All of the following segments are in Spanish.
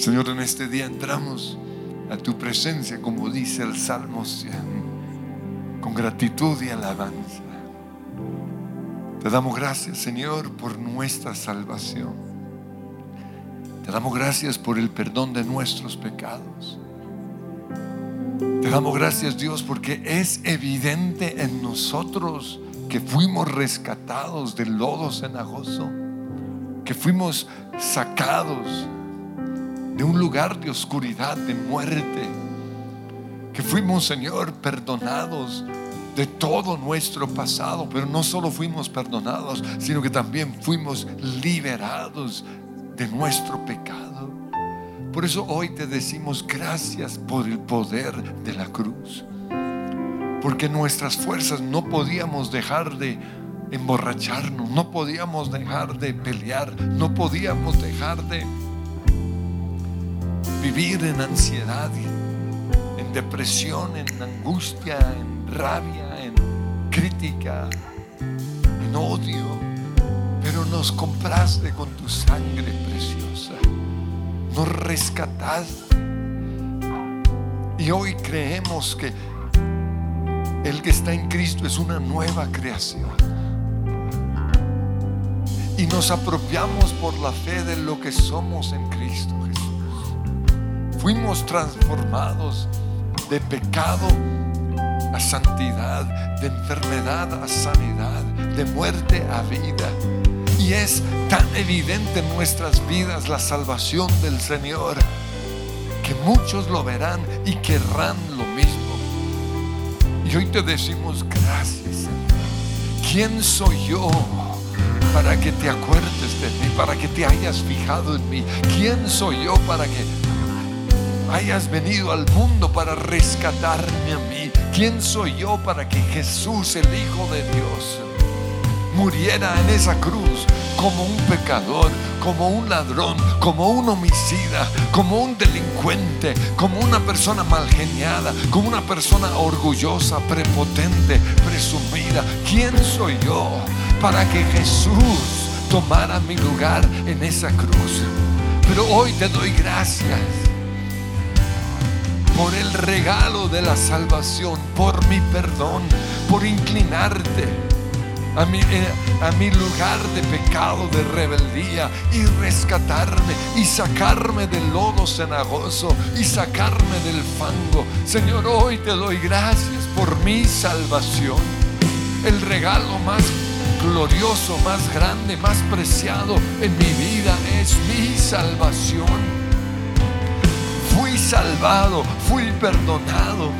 Señor, en este día entramos a tu presencia, como dice el Salmo 100, con gratitud y alabanza. Te damos gracias, Señor, por nuestra salvación. Te damos gracias por el perdón de nuestros pecados. Te damos gracias, Dios, porque es evidente en nosotros que fuimos rescatados del lodo cenagoso, que fuimos sacados de un lugar de oscuridad, de muerte, que fuimos, Señor, perdonados de todo nuestro pasado, pero no solo fuimos perdonados, sino que también fuimos liberados de nuestro pecado. Por eso hoy te decimos gracias por el poder de la cruz. Porque nuestras fuerzas no podíamos dejar de emborracharnos, no podíamos dejar de pelear, no podíamos dejar de vivir en ansiedad, en depresión, en angustia, en rabia, en crítica, en odio. Pero nos compraste con tu sangre preciosa, nos rescataste. Y hoy creemos que el que está en Cristo es una nueva creación. Y nos apropiamos por la fe de lo que somos en Cristo Jesús. Fuimos transformados de pecado a santidad, de enfermedad a sanidad, de muerte a vida. Y es tan evidente en nuestras vidas la salvación del Señor que muchos lo verán y querrán lo mismo. Y hoy te decimos gracias, Señor. ¿Quién soy yo para que te acuerdes de mí, para que te hayas fijado en mí? ¿Quién soy yo para que hayas venido al mundo para rescatarme a mí? ¿Quién soy yo para que Jesús, el Hijo de Dios, muriera en esa cruz como un pecador, como un ladrón, como un homicida, como un delincuente, como una persona mal geniada, como una persona orgullosa, prepotente, presumida. ¿Quién soy yo para que Jesús tomara mi lugar en esa cruz? Pero hoy te doy gracias por el regalo de la salvación, por mi perdón, por inclinarte a mi, eh, a mi lugar de pecado, de rebeldía y rescatarme y sacarme del lodo cenagoso y sacarme del fango. Señor, hoy te doy gracias por mi salvación. El regalo más glorioso, más grande, más preciado en mi vida es mi salvación. Fui salvado, fui perdonado,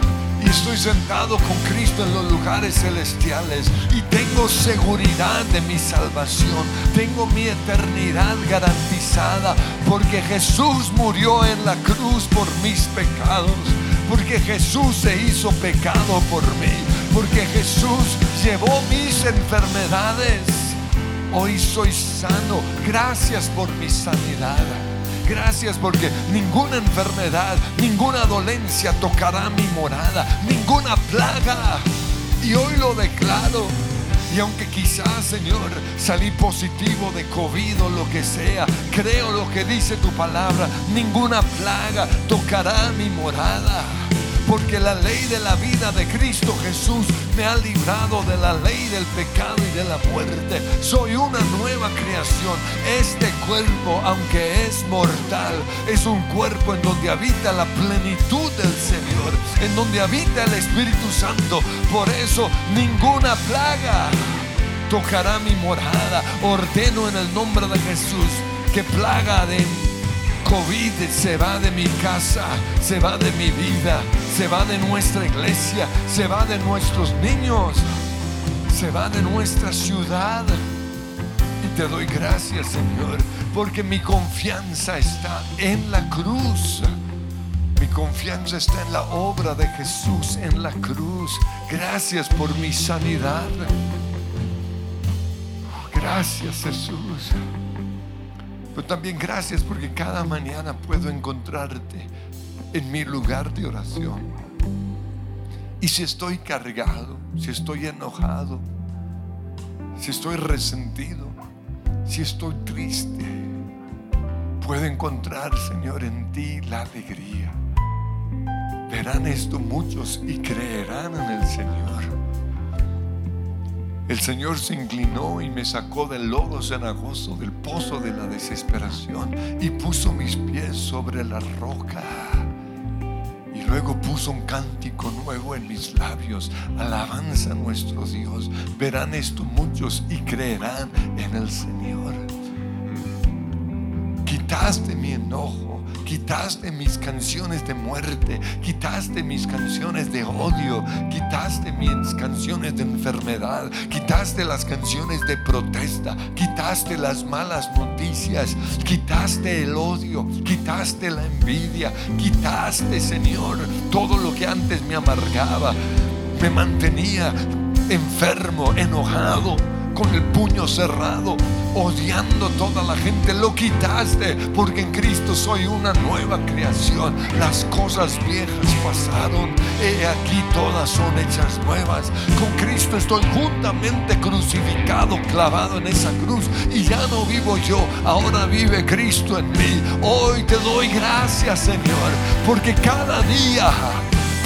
y estoy sentado con Cristo en los lugares celestiales. Y tengo seguridad de mi salvación, tengo mi eternidad garantizada. Porque Jesús murió en la cruz por mis pecados, porque Jesús se hizo pecado por mí, porque Jesús llevó mis enfermedades. Hoy soy sano, gracias por mi sanidad. Gracias porque ninguna enfermedad, ninguna dolencia tocará mi morada, ninguna plaga. Y hoy lo declaro. Y aunque quizás, Señor, salí positivo de COVID o lo que sea, creo lo que dice tu palabra, ninguna plaga tocará mi morada porque la ley de la vida de Cristo Jesús me ha librado de la ley del pecado y de la muerte. Soy una nueva creación. Este cuerpo, aunque es mortal, es un cuerpo en donde habita la plenitud del Señor, en donde habita el Espíritu Santo. Por eso ninguna plaga tocará mi morada. Ordeno en el nombre de Jesús que plaga de COVID se va de mi casa, se va de mi vida, se va de nuestra iglesia, se va de nuestros niños, se va de nuestra ciudad. Y te doy gracias, Señor, porque mi confianza está en la cruz. Mi confianza está en la obra de Jesús en la cruz. Gracias por mi sanidad. Gracias, Jesús. Pero también gracias porque cada mañana puedo encontrarte en mi lugar de oración. Y si estoy cargado, si estoy enojado, si estoy resentido, si estoy triste, puedo encontrar, Señor, en ti la alegría. Verán esto muchos y creerán en el Señor. El Señor se inclinó y me sacó del lodo cenagoso, del pozo de la desesperación, y puso mis pies sobre la roca. Y luego puso un cántico nuevo en mis labios, alabanza a nuestro Dios. Verán esto muchos y creerán en el Señor. Quitaste mi enojo Quitaste mis canciones de muerte, quitaste mis canciones de odio, quitaste mis canciones de enfermedad, quitaste las canciones de protesta, quitaste las malas noticias, quitaste el odio, quitaste la envidia, quitaste, Señor, todo lo que antes me amargaba, me mantenía enfermo, enojado con el puño cerrado, odiando toda la gente. Lo quitaste porque en Cristo soy una nueva creación. Las cosas viejas pasaron. He aquí todas son hechas nuevas. Con Cristo estoy juntamente crucificado, clavado en esa cruz. Y ya no vivo yo, ahora vive Cristo en mí. Hoy te doy gracias, Señor, porque cada día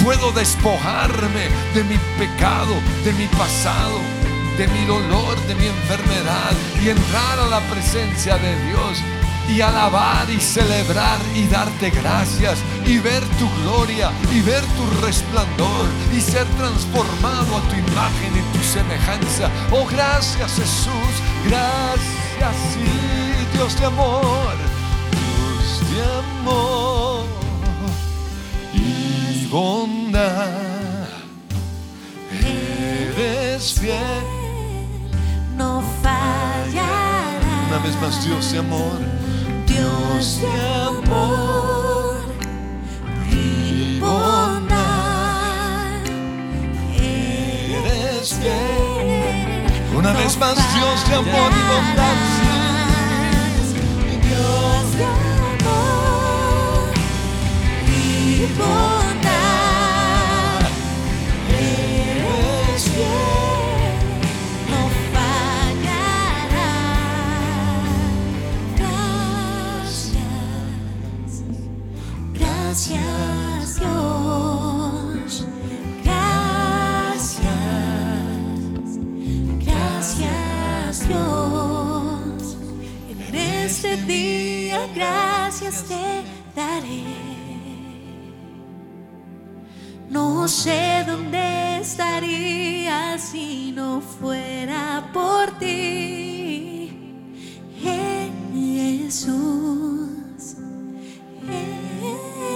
puedo despojarme de mi pecado, de mi pasado de mi dolor, de mi enfermedad y entrar a la presencia de Dios y alabar y celebrar y darte gracias y ver tu gloria y ver tu resplandor y ser transformado a tu imagen y tu semejanza. Oh, gracias Jesús, gracias sí, Dios de amor, Dios de amor y bondad. Eres fiel vez más, Dios de amor. Dios de amor y bondad. Eres fiel. Una vez más, Dios de amor y bondad. Dios de amor y bondad. Gracias te daré. No sé dónde estaría si no fuera por ti, Jesús.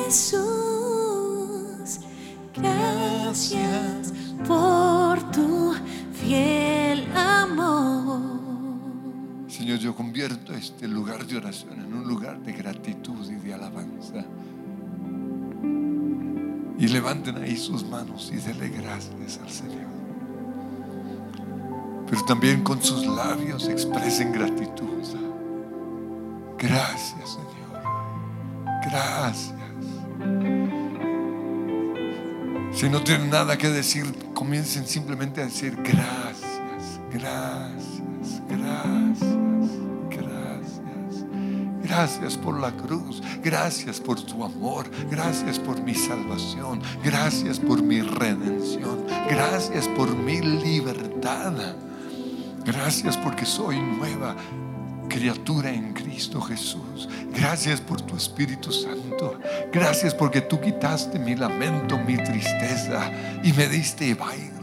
Jesús, gracias por tu fiel amor. Señor, yo convierto este lugar de oración en un lugar gratitud y de alabanza. Y levanten ahí sus manos y denle gracias al Señor. Pero también con sus labios expresen gratitud. Gracias, Señor. Gracias. Si no tienen nada que decir, comiencen simplemente a decir gracias, gracias, Gracias por la cruz, gracias por tu amor, gracias por mi salvación, gracias por mi redención, gracias por mi libertad. Gracias porque soy nueva criatura en Cristo Jesús. Gracias por tu Espíritu Santo. Gracias porque tú quitaste mi lamento, mi tristeza y me diste baile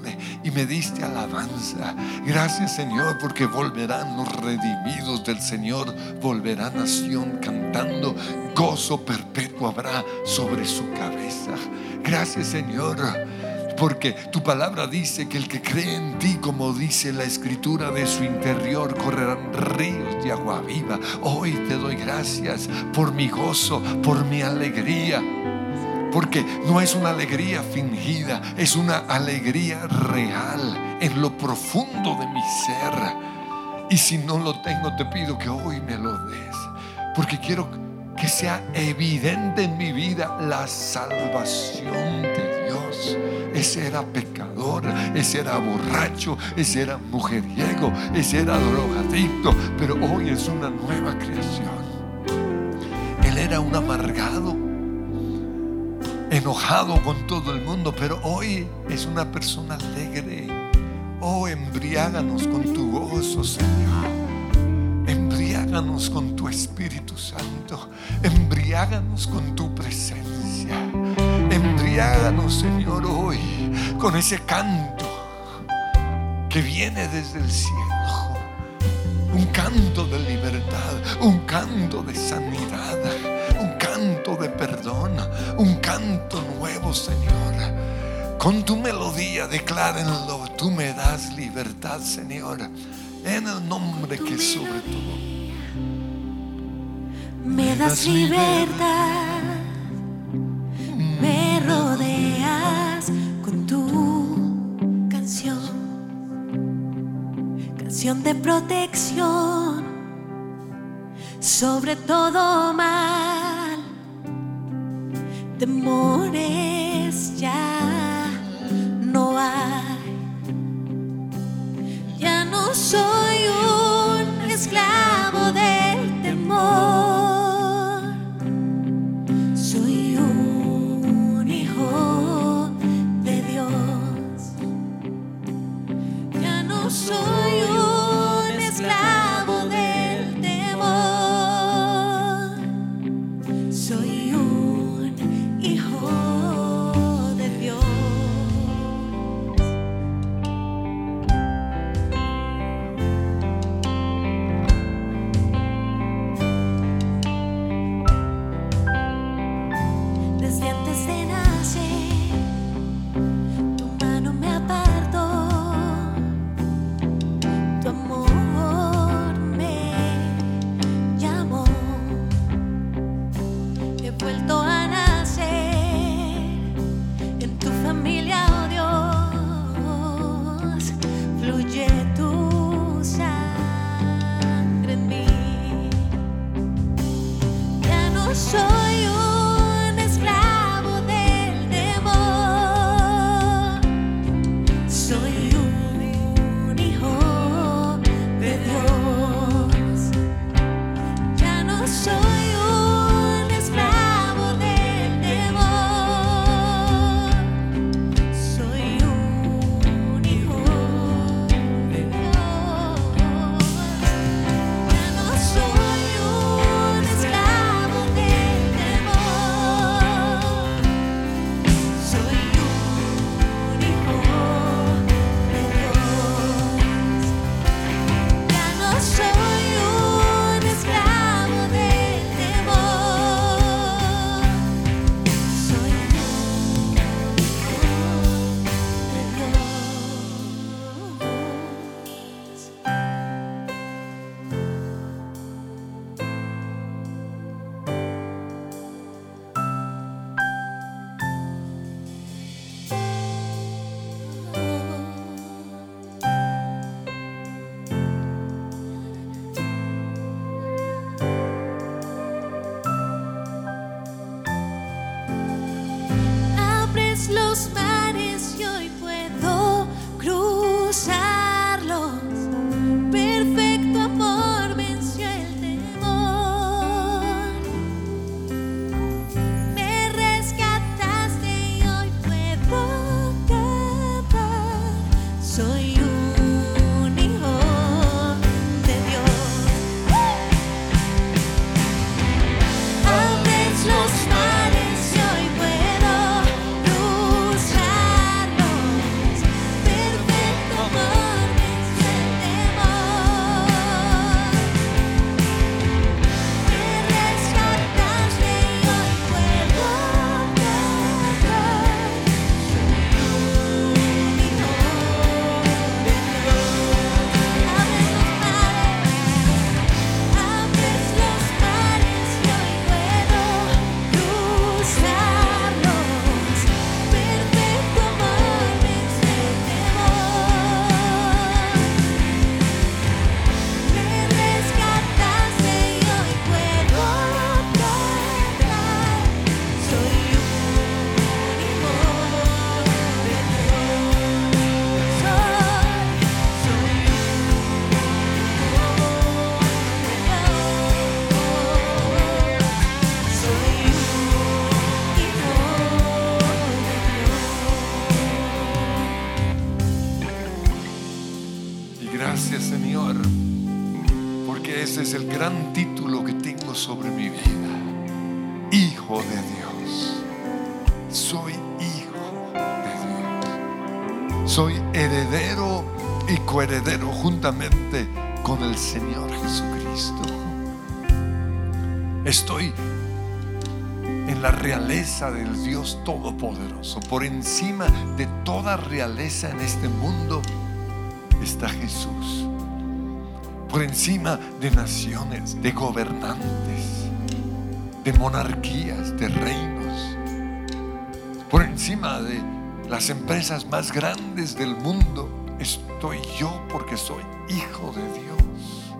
y me diste alabanza. Gracias Señor porque volverán los redimidos del Señor, volverán a Sion cantando. Gozo perpetuo habrá sobre su cabeza. Gracias Señor porque tu palabra dice que el que cree en ti, como dice la escritura, de su interior correrán ríos de agua viva. Hoy te doy gracias por mi gozo, por mi alegría. Porque no es una alegría fingida, es una alegría real en lo profundo de mi ser. Y si no lo tengo, te pido que hoy me lo des. Porque quiero que sea evidente en mi vida la salvación de Dios. Ese era pecador, ese era borracho, ese era mujeriego, ese era drogadicto, pero hoy es una nueva creación. Él era un amargado, enojado con todo el mundo, pero hoy es una persona alegre, Oh, embriáganos con tu gozo, Señor. Embriáganos con tu Espíritu Santo. Embriáganos con tu presencia. Embriáganos, Señor, hoy con ese canto que viene desde el cielo. Un canto de libertad, un canto de sanidad, perdón, un canto nuevo, Señor. Con tu melodía declárenlo, tú me das libertad, Señor, en el nombre que sobre todo. Me das libertad, me rodeas con tu canción, canción de protección sobre todo mal, temores ya no hay, ya no soy un esclavo del temor. Realeza del Dios Todopoderoso. Por encima de toda realeza en este mundo está Jesús. Por encima de naciones, de gobernantes, de monarquías, de reinos. Por encima de las empresas más grandes del mundo estoy yo porque soy hijo de Dios.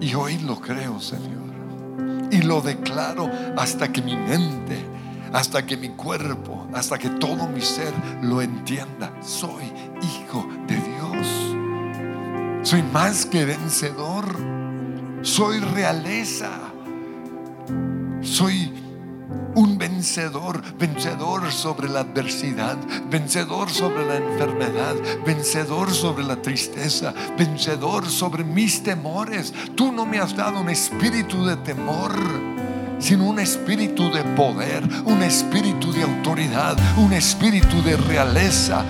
Y hoy lo creo, Señor. Y lo declaro hasta que mi mente, hasta que mi cuerpo, hasta que todo mi ser lo entienda. Soy hijo de Dios. Soy más que vencedor. Soy realeza. Soy un vencedor, vencedor sobre la adversidad, vencedor sobre la enfermedad, vencedor sobre la tristeza, vencedor sobre mis temores. Tú no me has dado un espíritu de temor, sino un espíritu de poder, un espíritu de autoridad, un espíritu de realeza,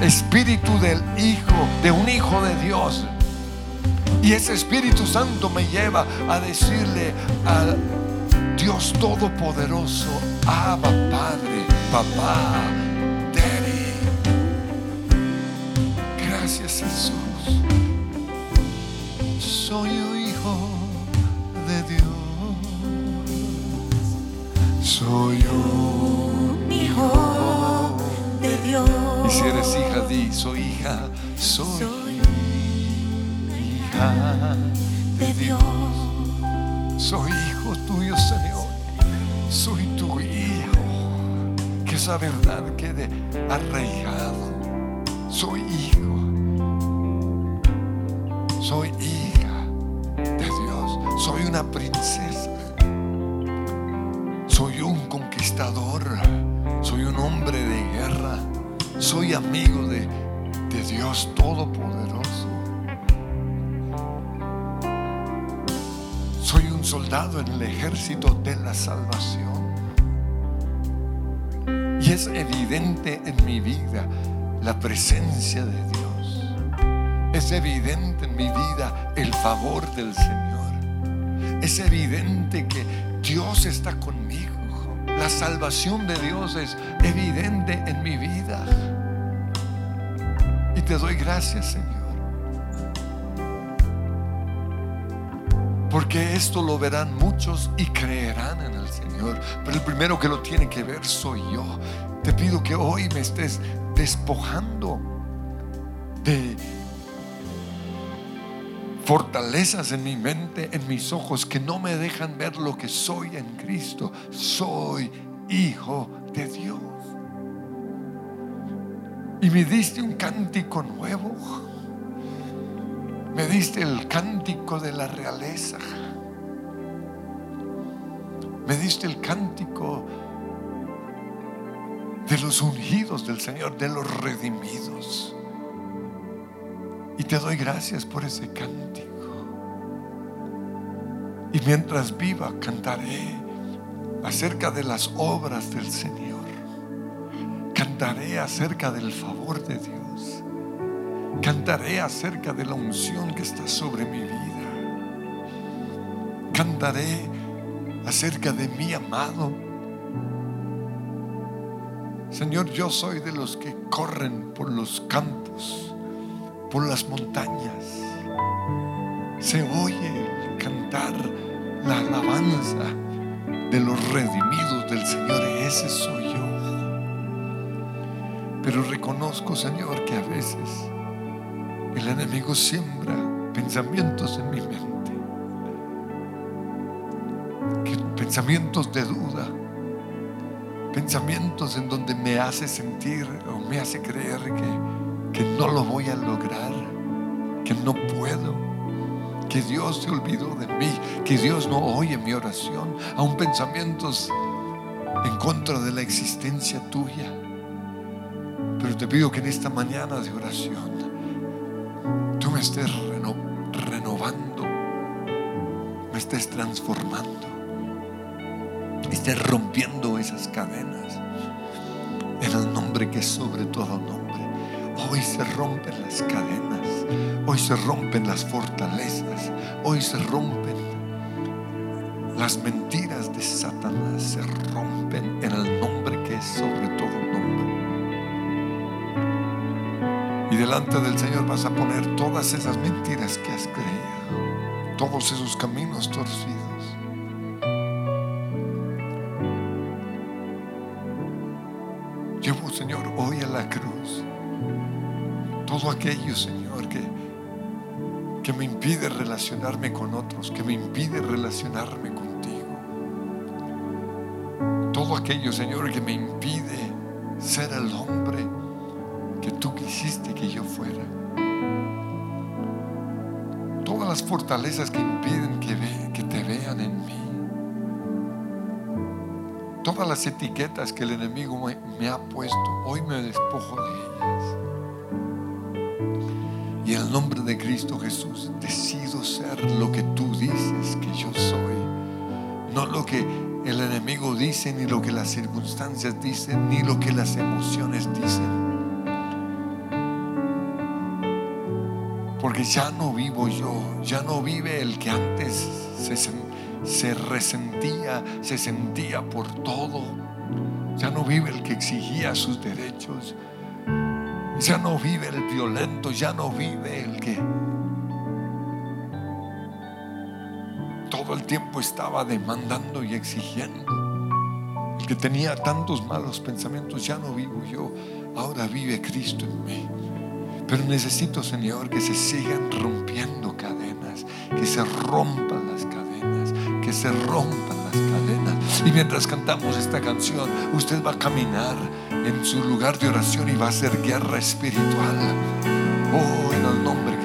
espíritu del Hijo, de un Hijo de Dios. Y ese Espíritu Santo me lleva a decirle a Dios Todopoderoso, Abba Padre, Papá, Daddy. Gracias Jesús. Soy un hijo de Dios. Soy un Hijo de Dios. Y si eres hija, di, soy hija, soy Soy hija de Dios. Soy hijo tuyo, Señor. Soy tu hijo. Que esa verdad quede arraigado. Soy hijo. Soy hija de Dios. Soy una princesa. Soy un conquistador. Soy un hombre de guerra. Soy amigo de, de Dios Todopoderoso. Soldado en el ejército de la salvación. Y es evidente en mi vida la presencia de Dios. Es evidente en mi vida el favor del Señor. Es evidente que Dios está conmigo. La salvación de Dios es evidente en mi vida. Y te doy gracias, Señor. Porque esto lo verán muchos y creerán en el Señor. Pero el primero que lo tiene que ver soy yo. Te pido que hoy me estés despojando de fortalezas en mi mente, en mis ojos, que no me dejan ver lo que soy en Cristo. Soy hijo de Dios. Y me diste un cántico nuevo. Me diste el cántico de la realeza. Me diste el cántico de los ungidos del Señor, de los redimidos. Y te doy gracias por ese cántico. Y mientras viva cantaré acerca de las obras del Señor. Cantaré acerca del favor de Dios. Cantaré acerca de la unción que está sobre mi vida. Cantaré acerca de mi amado. Señor, yo soy de los que corren por los campos, por las montañas. Se oye cantar, la alabanza de los redimidos del Señor. Ese soy yo. Pero reconozco, Señor, que a veces el enemigo siembra pensamientos en mi mente. Pensamientos de duda. Pensamientos en donde me hace sentir o me hace creer que, que no lo voy a lograr. Que no puedo. Que Dios se olvidó de mí. Que Dios no oye mi oración. Aún pensamientos en contra de la existencia tuya. Pero te pido que en esta mañana de oración me estés reno- renovando, me estés transformando, estés rompiendo esas cadenas en el nombre que es sobre todo nombre. Hoy se rompen las cadenas, hoy se rompen las fortalezas, hoy se rompen las mentiras de Satanás, se rompen del Señor vas a poner todas esas mentiras que has creído, todos esos caminos torcidos. Llevo, Señor, hoy a la cruz todo aquello, Señor, que, que me impide relacionarme con otros, que me impide relacionarme contigo. Todo aquello, Señor, que me impide ser el hombre fortalezas que impiden que, ve- que te vean en mí. Todas las etiquetas que el enemigo me, me ha puesto, hoy me despojo de ellas. Y en el nombre de Cristo Jesús decido ser lo que tú dices que yo soy. No lo que el enemigo dice, ni lo que las circunstancias dicen, ni lo que las emociones dicen. Porque ya no vivo yo, ya no vive el que antes se, se resentía, se sentía por todo. Ya no vive el que exigía sus derechos. Ya no vive el violento, ya no vive el que todo el tiempo estaba demandando y exigiendo. El que tenía tantos malos pensamientos, ya no vivo yo, ahora vive Cristo en mí. Pero necesito, Señor, que se sigan rompiendo cadenas, que se rompan las cadenas, que se rompan las cadenas. Y mientras cantamos esta canción, usted va a caminar en su lugar de oración y va a hacer guerra espiritual. Oh, en el nombre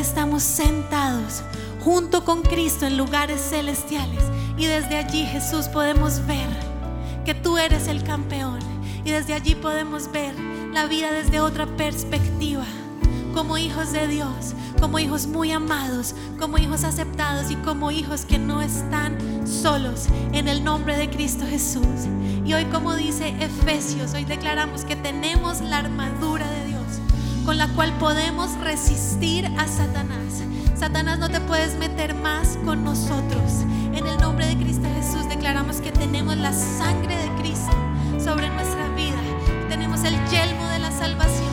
estamos sentados junto con Cristo en lugares celestiales. Y desde allí, Jesús, podemos ver que tú eres el campeón. Y desde allí podemos ver la vida desde otra perspectiva. Como hijos de Dios, como hijos muy amados, como hijos aceptados y como hijos que no están solos en el nombre de Cristo Jesús. Y hoy como dice Efesios, hoy declaramos que tenemos la armadura la cual podemos resistir a Satanás. Satanás no te puedes meter más con nosotros. En el nombre de Cristo Jesús declaramos que tenemos la sangre de Cristo sobre nuestra vida. Tenemos el yelmo de la salvación.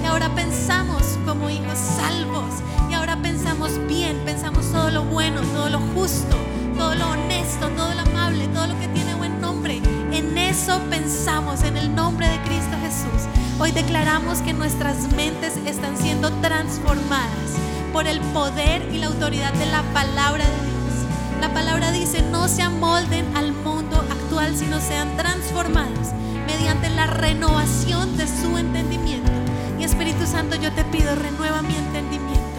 Y ahora pensamos como hijos salvos. Y ahora pensamos bien, pensamos todo lo bueno, todo lo justo, todo lo honesto, todo lo amable, todo lo que tiene buen nombre. Eso pensamos, en el nombre de Cristo Jesús. Hoy declaramos que nuestras mentes están siendo transformadas por el poder y la autoridad de la palabra de Dios. La palabra dice, no se amolden al mundo actual, sino sean transformados mediante la renovación de su entendimiento. Y Espíritu Santo, yo te pido, renueva mi entendimiento.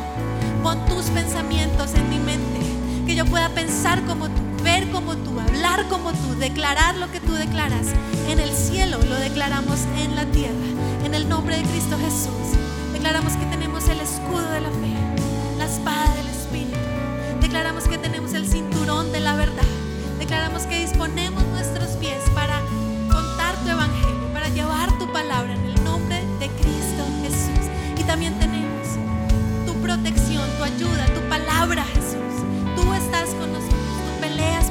Pon tus pensamientos en mi mente, que yo pueda pensar como tú, ver como tú, hablar como tú, declarar lo que tú declaras. En el cielo lo declaramos en la tierra. En el nombre de Cristo Jesús, declaramos que tenemos el escudo de la fe, la espada del Espíritu. Declaramos que tenemos el cinturón de la verdad. Declaramos que disponemos nuestros pies para contar tu evangelio, para llevar tu palabra en el nombre de Cristo Jesús. Y también tenemos tu protección, tu ayuda, tu palabra,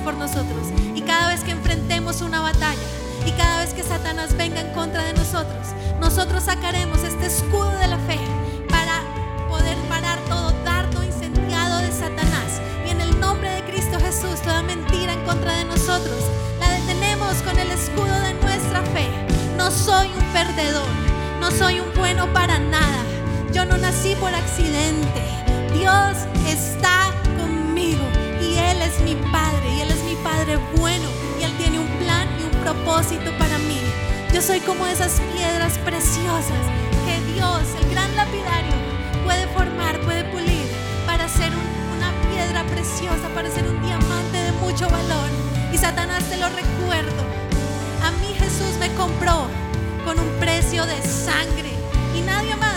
por nosotros. Y cada vez que enfrentemos una batalla, y cada vez que Satanás venga en contra de nosotros, nosotros sacaremos este escudo de la fe para poder parar todo dardo incendiado de Satanás. Y en el nombre de Cristo Jesús, toda mentira en contra de nosotros, la detenemos con el escudo de nuestra fe. No soy un perdedor, no soy un bueno para nada. Yo no nací por accidente. Dios está conmigo y Él es mi Padre y Él es Padre bueno y Él tiene un plan y un propósito para mí. Yo soy como esas piedras preciosas que Dios, el gran lapidario, puede formar, puede pulir para ser un- una piedra preciosa, para ser un diamante de mucho valor. Y Satanás te lo recuerdo. A mí Jesús me compró con un precio de sangre y nadie más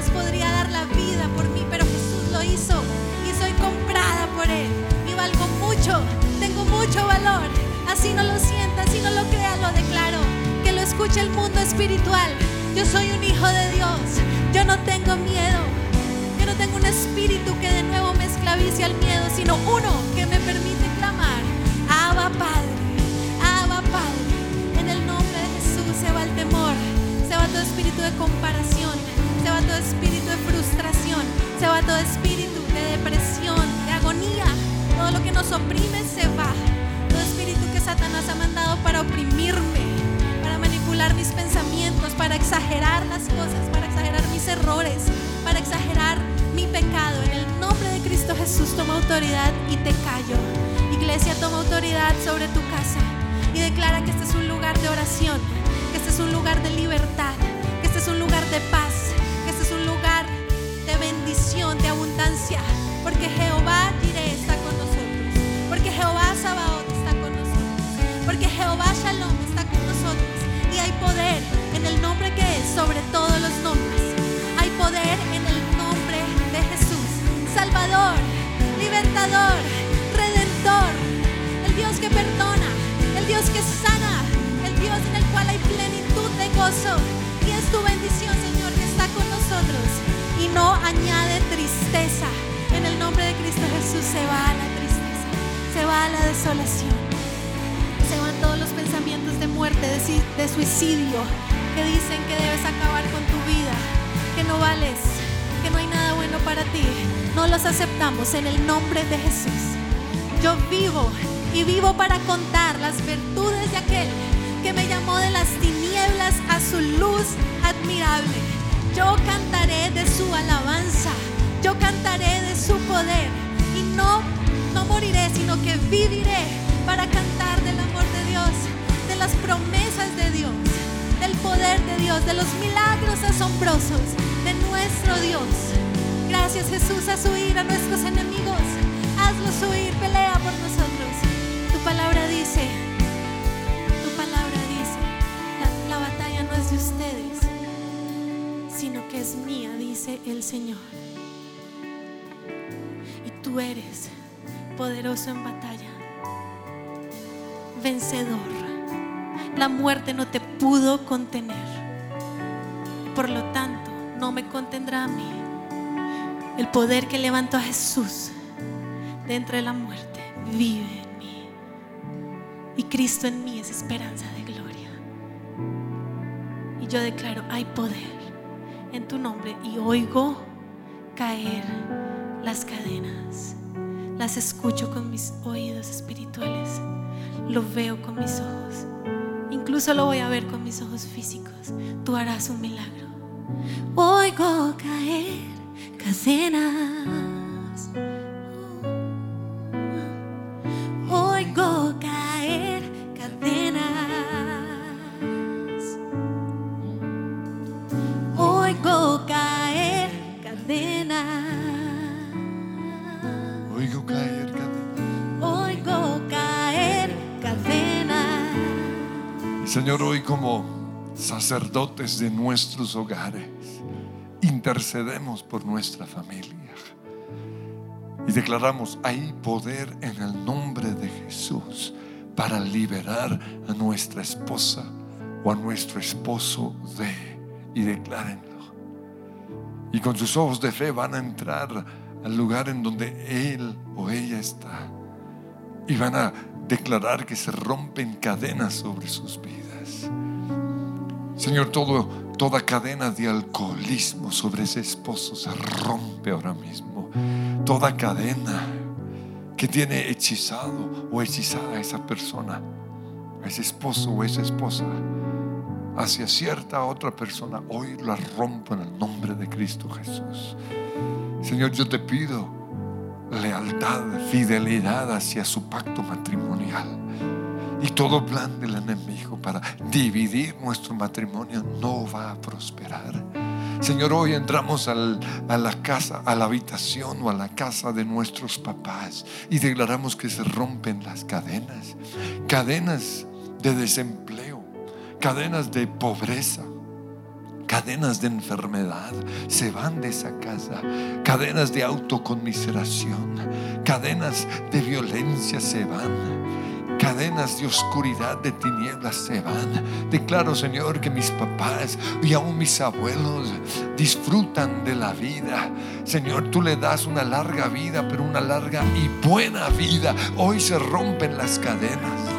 El mundo espiritual. Yo soy un hijo de Dios, yo no tengo miedo. Yo no tengo un espíritu que de nuevo me esclavice al miedo, sino uno que me permite clamar, Abba Padre, Abba Padre. En el nombre de Jesús se va el temor, se va todo espíritu de comparación, se va todo espíritu de frustración, se va todo espíritu de depresión, de agonía. Todo lo que nos oprime se va. Todo espíritu que Satanás ha mandado para oprimirme, mis pensamientos, para exagerar las cosas, para exagerar mis errores, para exagerar mi pecado. En el nombre de Cristo Jesús toma autoridad y te callo. Iglesia, toma autoridad sobre tu casa y declara que este es un lugar de oración, que este es un lugar de libertad, que este es un lugar de paz, que este es un lugar de bendición, de abundancia, porque Jehová Jireh está con nosotros, porque Jehová Sabaoth está con nosotros, porque Jehová Shalom está con nosotros hay poder en el nombre que es sobre todos los nombres. Hay poder en el nombre de Jesús, Salvador, libertador, redentor, el Dios que perdona, el Dios que sana, el Dios en el cual hay plenitud de gozo. Y es tu bendición, Señor, que está con nosotros y no añade tristeza. En el nombre de Cristo Jesús se va la tristeza, se va la desolación, todos los pensamientos de muerte, de, suicidio, que dicen que debes acabar con tu vida, que no vales, que no hay nada bueno para ti. No los aceptamos en el nombre de Jesús. Yo vivo y vivo para contar las virtudes de aquel que me llamó de las tinieblas a su luz admirable. Yo cantaré de su alabanza, yo cantaré de su poder y no, no moriré, sino que viviré para cantar los milagros asombrosos de nuestro Dios. Gracias Jesús, haz huir a nuestros enemigos. Hazlos huir, pelea por nosotros. Tu palabra dice, tu palabra dice, la, la batalla no es de ustedes, sino que es mía, dice el Señor. Y tú eres poderoso en batalla, vencedor. La muerte no te pudo contener. Por lo tanto, no me contendrá a mí. El poder que levantó a Jesús de entre la muerte vive en mí. Y Cristo en mí es esperanza de gloria. Y yo declaro, hay poder en tu nombre y oigo caer las cadenas. Las escucho con mis oídos espirituales. Lo veo con mis ojos. Incluso lo voy a ver con mis ojos físicos. Tú harás un milagro. Oigo caer cadenas. Oigo caer cadenas. Oigo caer cadenas. Oigo caer cadena. Señor, hoy como sacerdotes de nuestros hogares, intercedemos por nuestra familia. Y declaramos, hay poder en el nombre de Jesús para liberar a nuestra esposa o a nuestro esposo de, y declárenlo. Y con sus ojos de fe van a entrar al lugar en donde él o ella está. Y van a declarar que se rompen cadenas sobre sus vidas. Señor, todo, toda cadena de alcoholismo sobre ese esposo se rompe ahora mismo. Toda cadena que tiene hechizado o hechizada a esa persona, a ese esposo o esa esposa, hacia cierta otra persona, hoy la rompo en el nombre de Cristo Jesús. Señor, yo te pido lealtad, fidelidad hacia su pacto matrimonial. Y todo plan del enemigo para dividir nuestro matrimonio no va a prosperar. Señor, hoy entramos a la casa, a la habitación o a la casa de nuestros papás y declaramos que se rompen las cadenas, cadenas de desempleo, cadenas de pobreza, cadenas de enfermedad se van de esa casa, cadenas de autoconmiseración, cadenas de violencia se van. Cadenas de oscuridad, de tinieblas se van. Declaro, Señor, que mis papás y aún mis abuelos disfrutan de la vida. Señor, tú le das una larga vida, pero una larga y buena vida. Hoy se rompen las cadenas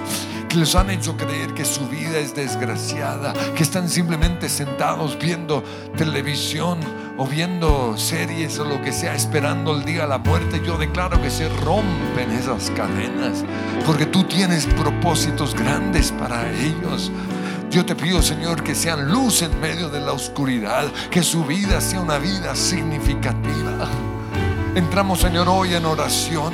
que les han hecho creer que su vida es desgraciada, que están simplemente sentados viendo televisión o viendo series o lo que sea, esperando el día de la muerte. Yo declaro que se rompen esas cadenas, porque tú tienes propósitos grandes para ellos. Yo te pido, Señor, que sean luz en medio de la oscuridad, que su vida sea una vida significativa. Entramos, Señor, hoy en oración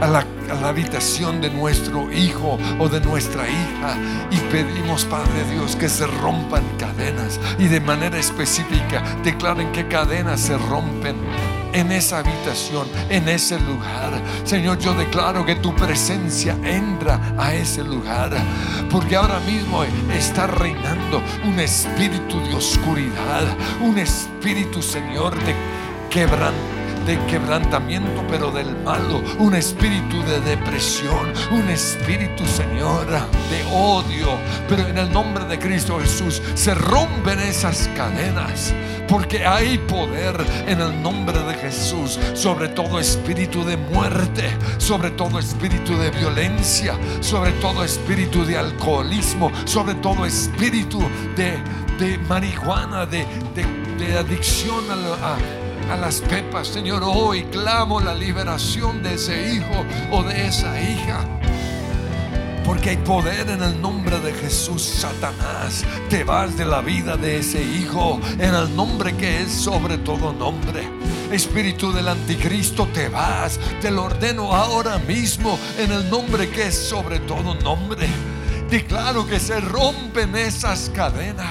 a la, a la habitación de nuestro hijo o de nuestra hija y pedimos, Padre Dios, que se rompan cadenas y de manera específica declaren qué cadenas se rompen en esa habitación, en ese lugar. Señor, yo declaro que tu presencia entra a ese lugar, porque ahora mismo está reinando un espíritu de oscuridad, un espíritu, Señor, de quebrantamiento de quebrantamiento, pero del malo, un espíritu de depresión, un espíritu, Señor, de odio. Pero en el nombre de Cristo Jesús se rompen esas cadenas, porque hay poder en el nombre de Jesús sobre todo espíritu de muerte, sobre todo espíritu de violencia, sobre todo espíritu de alcoholismo, sobre todo espíritu de, de marihuana, de, de, de adicción a, la- a las pepas, Señor. Hoy clamo la liberación de ese hijo o de esa hija. Porque hay poder en el nombre de Jesús, Satanás. Te vas de la vida de ese hijo en el nombre que es sobre todo nombre. Espíritu del anticristo, te vas. Te lo ordeno ahora mismo en el nombre que es sobre todo nombre. Declaro que se rompen esas cadenas.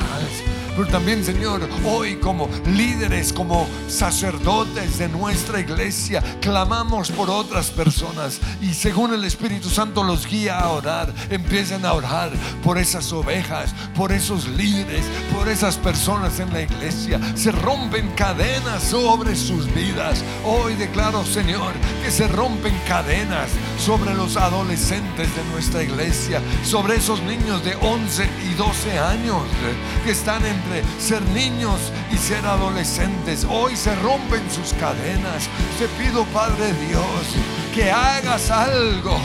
También, Señor, hoy como líderes, como sacerdotes de nuestra iglesia, clamamos por otras personas y según el Espíritu Santo los guía a orar, empiezan a orar por esas ovejas, por esos líderes, por esas personas en la iglesia. Se rompen cadenas sobre sus vidas. Hoy declaro, Señor, que se rompen cadenas sobre los adolescentes de nuestra iglesia, sobre esos niños de 11 y 12 años que están ser niños y ser adolescentes. Hoy se rompen sus cadenas. Te pido, Padre Dios, que hagas algo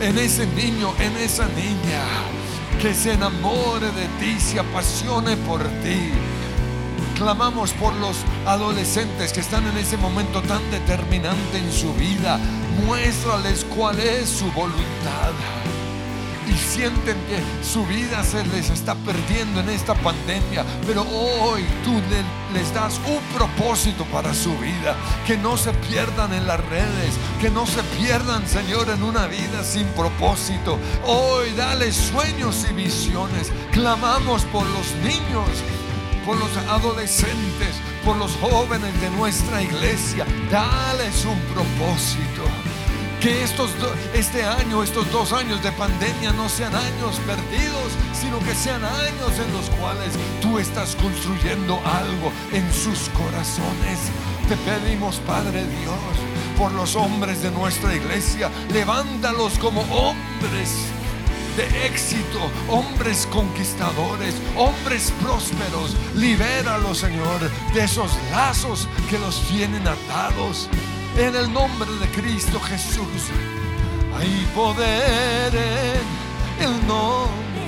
en ese niño, en esa niña, que se enamore de ti, se apasione por ti. Clamamos por los adolescentes que están en ese momento tan determinante en su vida. Muéstrales cuál es su voluntad y sienten que su vida se les está perdiendo en esta pandemia, pero hoy tú les das un propósito para su vida, que no se pierdan en las redes, que no se pierdan, Señor, en una vida sin propósito. Hoy dale sueños y visiones. Clamamos por los niños, por los adolescentes, por los jóvenes de nuestra iglesia. Dales un propósito. Que estos este año, estos dos años de pandemia no sean años perdidos, sino que sean años en los cuales tú estás construyendo algo en sus corazones. Te pedimos, Padre Dios, por los hombres de nuestra iglesia, levántalos como hombres de éxito, hombres conquistadores, hombres prósperos. Libéralos, Señor, de esos lazos que los tienen atados. En el nombre de Cristo Jesús hay poder en el nombre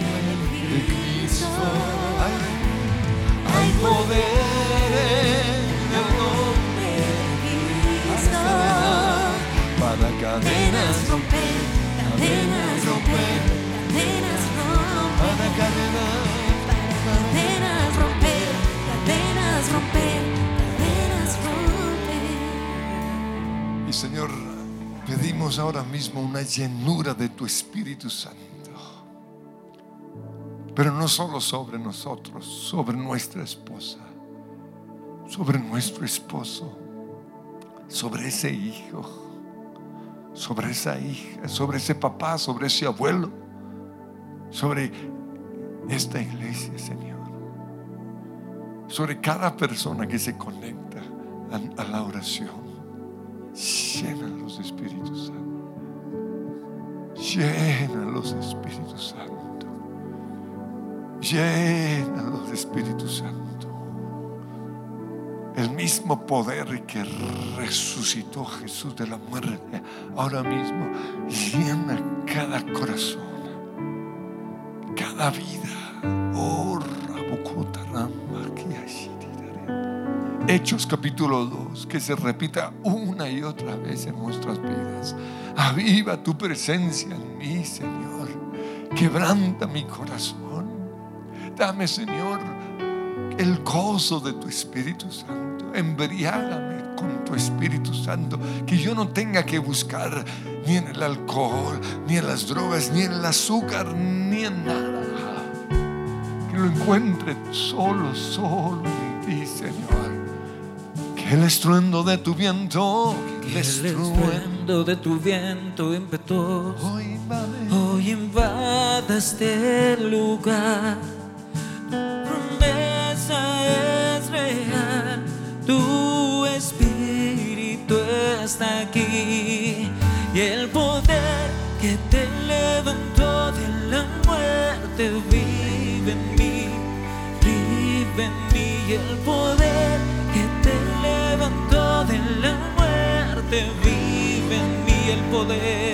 de Cristo. Hay, poder en el nombre de Cristo. Para cadenas romper, cadenas romper, cadenas romper. Para cadenas, Señor, pedimos ahora mismo una llenura de tu Espíritu Santo. Pero no solo sobre nosotros, sobre nuestra esposa, sobre nuestro esposo, sobre ese hijo, sobre esa hija, sobre ese papá, sobre ese abuelo, sobre esta iglesia, Señor. Sobre cada persona que se conecta a, la oración. Llénalos de Espíritu Santo. Llénalos de Espíritu Santo. Llénalos de Espíritu Santo. El mismo poder que resucitó Jesús de la muerte, ahora mismo llena cada corazón, cada vida. Oh, Hechos capítulo 2, que se repita una y otra vez en nuestras vidas. Aviva tu presencia en mí, Señor. Quebranta mi corazón. Dame, Señor, el gozo de tu Espíritu Santo. Embriágame con tu Espíritu Santo. Que yo no tenga que buscar ni en el alcohol, ni en las drogas, ni en el azúcar, ni en nada. Que lo encuentre solo, solo. El estruendo de tu viento, el estruendo de tu viento impetuoso, hoy invada este lugar. Tu promesa es real, tu espíritu está aquí. Y el poder que te levantó de la muerte vive en mí, vive en mí. Y el poder vive en mí el poder.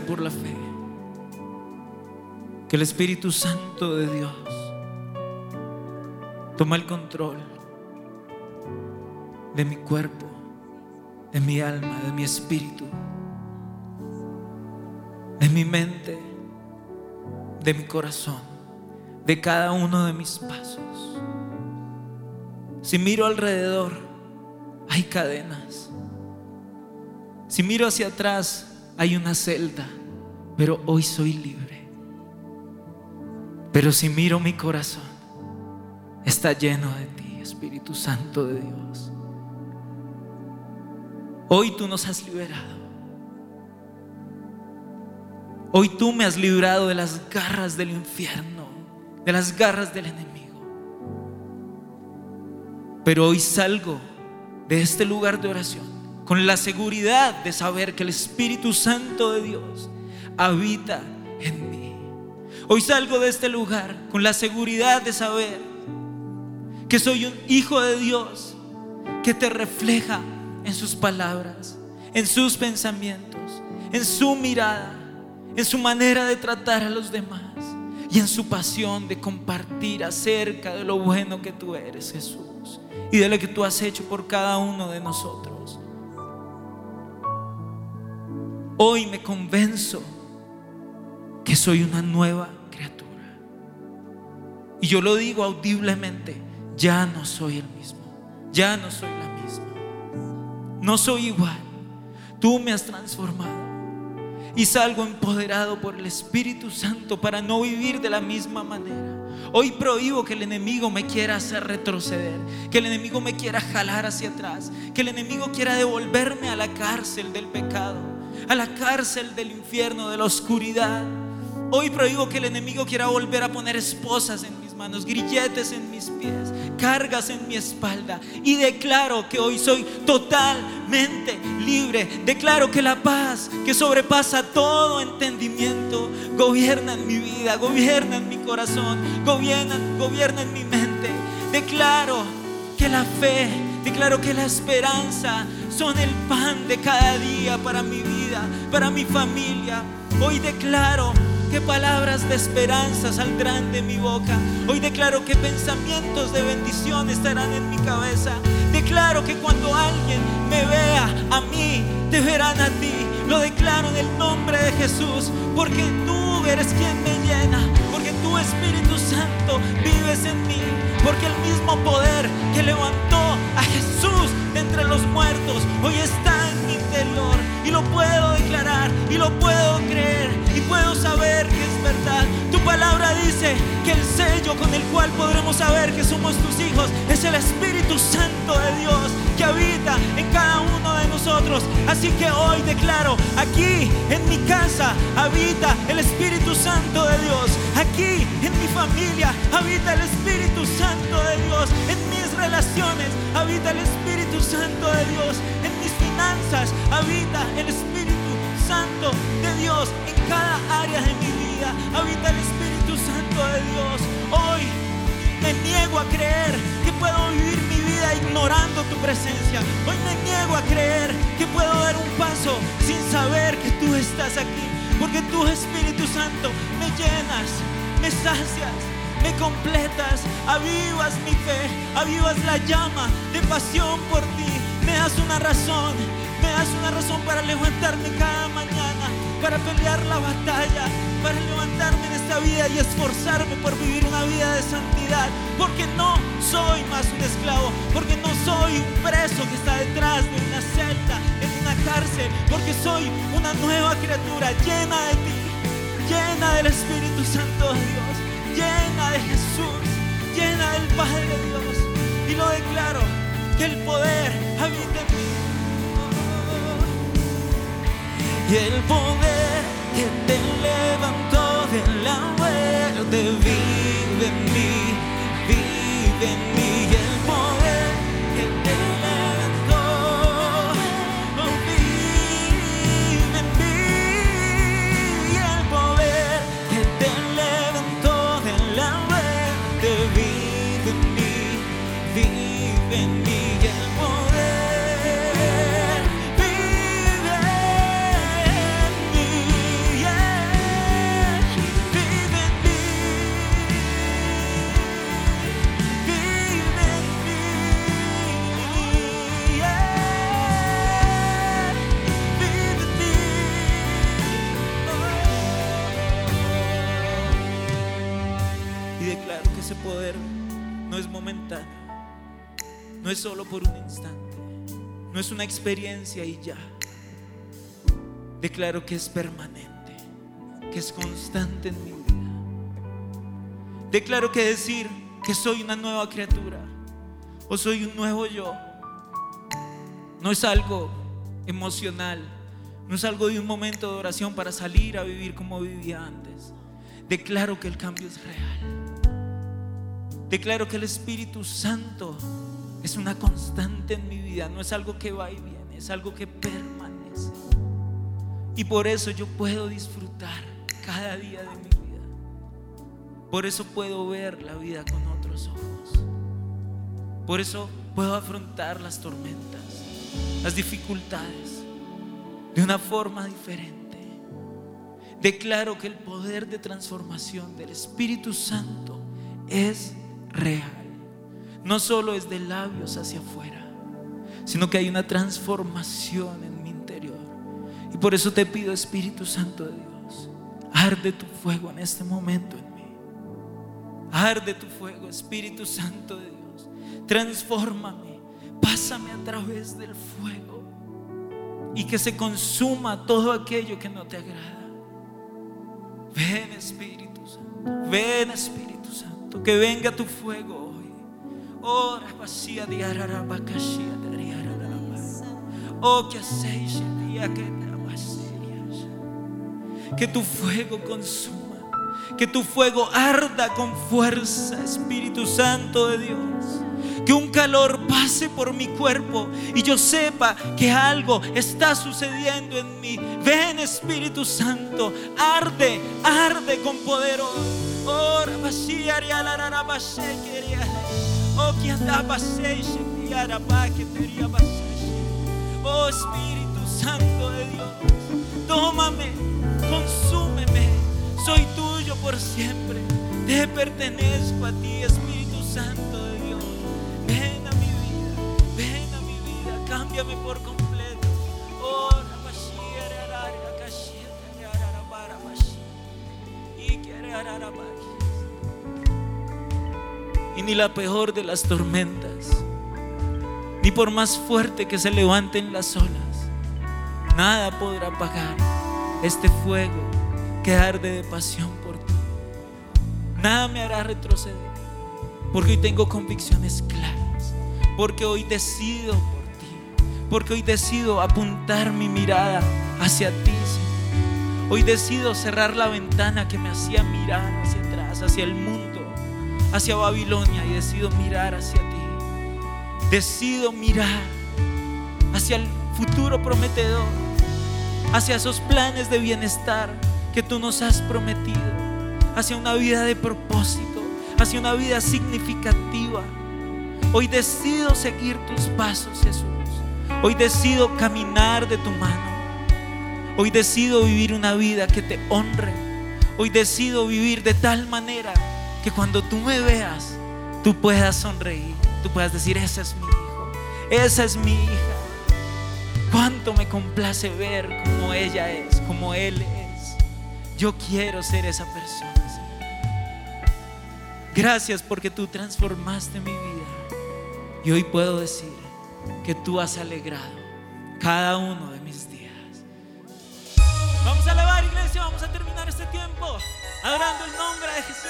Por la fe que el Espíritu Santo de Dios toma el control de mi cuerpo, de mi alma, de mi espíritu, de mi mente, de mi corazón, de cada uno de mis pasos. Si miro alrededor, hay cadenas. Si miro hacia atrás, hay una celda, pero hoy soy libre. Pero si miro mi corazón, está lleno de ti, Espíritu Santo de Dios. Hoy tú nos has liberado. Hoy tú me has librado de las garras del infierno, de las garras del enemigo. Pero hoy salgo de este lugar de oración con la seguridad de saber que el Espíritu Santo de Dios habita en mí. Hoy salgo de este lugar con la seguridad de saber que soy un hijo de Dios que te refleja en sus palabras, en sus pensamientos, en su mirada, en su manera de tratar a los demás y en su pasión de compartir acerca de lo bueno que tú eres, Jesús, y de lo que tú has hecho por cada uno de nosotros. Hoy me convenzo que soy una nueva criatura. Y yo lo digo audiblemente, ya no soy el mismo, ya no soy la misma. No soy igual. Tú me has transformado. Y salgo empoderado por el Espíritu Santo para no vivir de la misma manera. Hoy prohíbo que el enemigo me quiera hacer retroceder, que el enemigo me quiera jalar hacia atrás, que el enemigo quiera devolverme a la cárcel del pecado a la cárcel del infierno, de la oscuridad. Hoy prohíbo que el enemigo quiera volver a poner esposas en mis manos, grilletes en mis pies, cargas en mi espalda. Y declaro que hoy soy totalmente libre. Declaro que la paz que sobrepasa todo entendimiento gobierna en mi vida, gobierna en mi corazón, gobierna, gobierna en mi mente. Declaro que la fe, declaro que la esperanza son el pan de cada día para mi vida, para mi familia. Hoy declaro que palabras de esperanza saldrán de mi boca. Hoy declaro que pensamientos de bendición estarán en mi cabeza. Declaro que cuando alguien me vea a mí, te verán a ti. Lo declaro en el nombre de Jesús, porque tú eres quien me llena, porque tu Espíritu Santo vives en mí, porque el mismo poder que levantó a Jesús de entre los muertos hoy está y lo puedo declarar y lo puedo creer y puedo saber que es verdad. Tu palabra dice que el sello con el cual podremos saber que somos tus hijos es el Espíritu Santo de Dios que habita en cada uno de nosotros. Así que hoy declaro, aquí en mi casa habita el Espíritu Santo de Dios. Aquí en mi familia habita el Espíritu Santo de Dios. En mis relaciones habita el Espíritu Santo de Dios. Habita el Espíritu Santo de Dios. En cada área de mi vida habita el Espíritu Santo de Dios. Hoy me niego a creer que puedo vivir mi vida ignorando tu presencia. Hoy me niego a creer que puedo dar un paso sin saber que tú estás aquí. Porque tu Espíritu Santo me llenas, me sacias, me completas, avivas mi fe, avivas la llama de pasión por ti. Me das una razón, me das una razón para levantarme cada mañana, para pelear la batalla, para levantarme en esta vida y esforzarme por vivir una vida de santidad. Porque no soy más un esclavo, porque no soy un preso que está detrás de una celda, en una cárcel, porque soy una nueva criatura llena de ti, llena del Espíritu Santo de Dios, llena de Jesús, llena del Padre de Dios. Y lo declaro, el poder habita en mí. Y el poder que te levantó de la muerte vive en mí, vive en mí. No es solo por un instante, no es una experiencia y ya. Declaro que es permanente, que es constante en mi vida. Declaro que decir que soy una nueva criatura o soy un nuevo yo no es algo emocional, no es algo de un momento de oración para salir a vivir como vivía antes. Declaro que el cambio es real. Declaro que el Espíritu Santo es una constante en mi vida, no es algo que va y viene, es algo que permanece. Y por eso yo puedo disfrutar cada día de mi vida. Por eso puedo ver la vida con otros ojos. Por eso puedo afrontar las tormentas, las dificultades de una forma diferente. Declaro que el poder de transformación del Espíritu Santo es real. No solo es de labios hacia afuera, sino que hay una transformación en mi interior. Y por eso te pido, Espíritu Santo de Dios, arde tu fuego en este momento en mí. Arde tu fuego, Espíritu Santo de Dios. Transfórmame, pásame a través del fuego y que se consuma todo aquello que no te agrada. Ven Espíritu Santo, ven Espíritu Santo, que venga tu fuego. Oh. Oh, que aceite dia que. Que tu fuego consuma, que tu fuego arda con fuerza, Espíritu Santo de Dios. Que un calor pase por mi cuerpo y yo sepa que algo está sucediendo en mí. Ven Espíritu Santo, arde, arde con poder. hoy. Oh, quería. Oh, que andaba seis que Oh Espíritu Santo de Dios, tómame, consúmeme, soy tuyo por siempre. Te pertenezco a ti, Espíritu Santo de Dios. Ven a mi vida, ven a mi vida, cámbiame por completo. Oh. Y. Y ni la peor de las tormentas, ni por más fuerte que se levanten las olas, nada podrá apagar este fuego que arde de pasión por ti. Nada me hará retroceder, porque hoy tengo convicciones claras, porque hoy decido por ti, porque hoy decido apuntar mi mirada hacia ti. Hoy decido cerrar la ventana que me hacía mirar hacia atrás, hacia el mundo, hacia Babilonia y decido mirar hacia ti. Decido mirar hacia el futuro prometedor, hacia esos planes de bienestar que tú nos has prometido, hacia una vida de propósito, hacia una vida significativa. Hoy decido seguir tus pasos, Jesús. Hoy decido caminar de tu mano. Hoy decido vivir una vida que te honre. Hoy decido vivir de tal manera que cuando tú me veas, tú puedas sonreír. Tú puedas decir, ese es mi hijo. Esa es mi hija. Cuánto me complace ver como ella es, como él es. Yo quiero ser esa persona. Gracias porque tú transformaste mi vida. Y hoy puedo decir que tú has alegrado, cada uno de mis días. Vamos a alabar, iglesia, vamos a terminar este tiempo adorando el nombre de Jesús.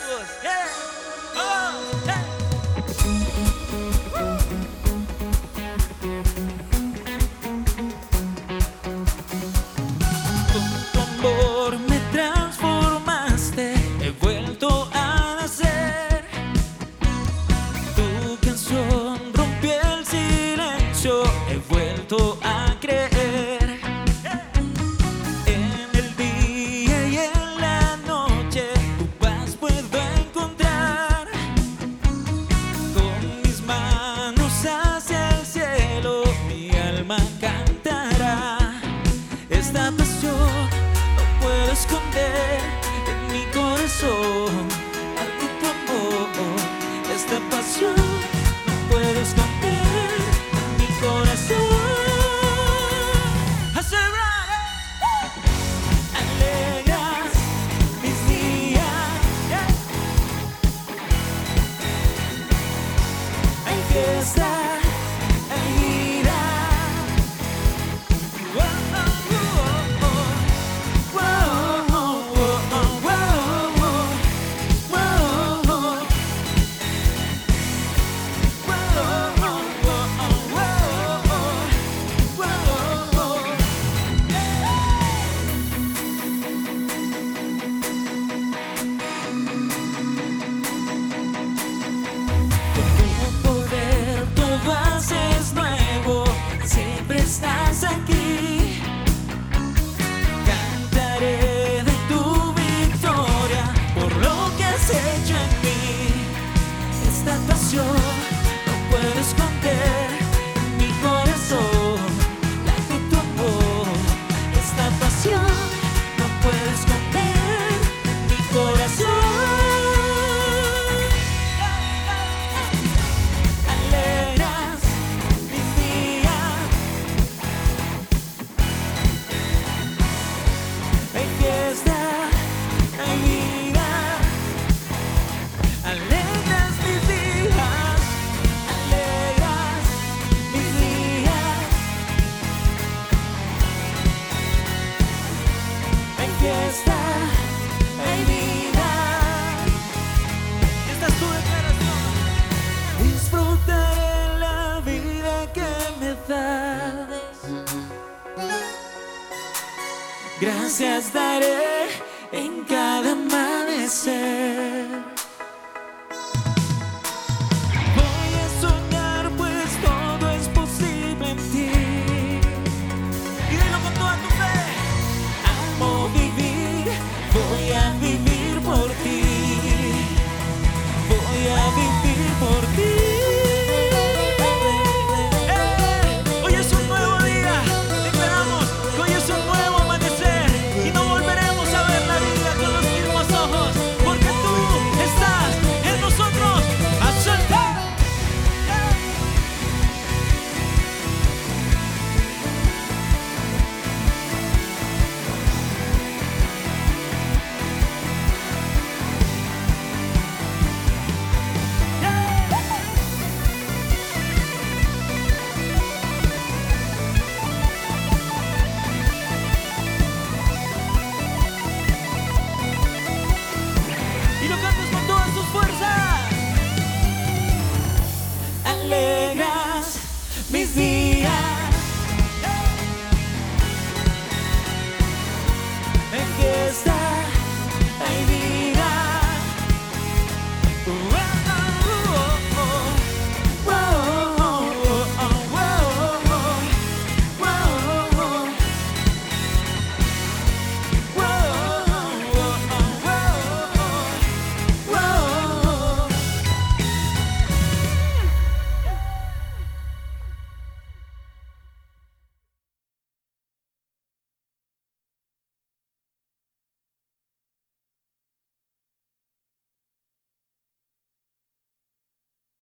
esta pasión no puedo esconder en mi corazón. Gracias daré.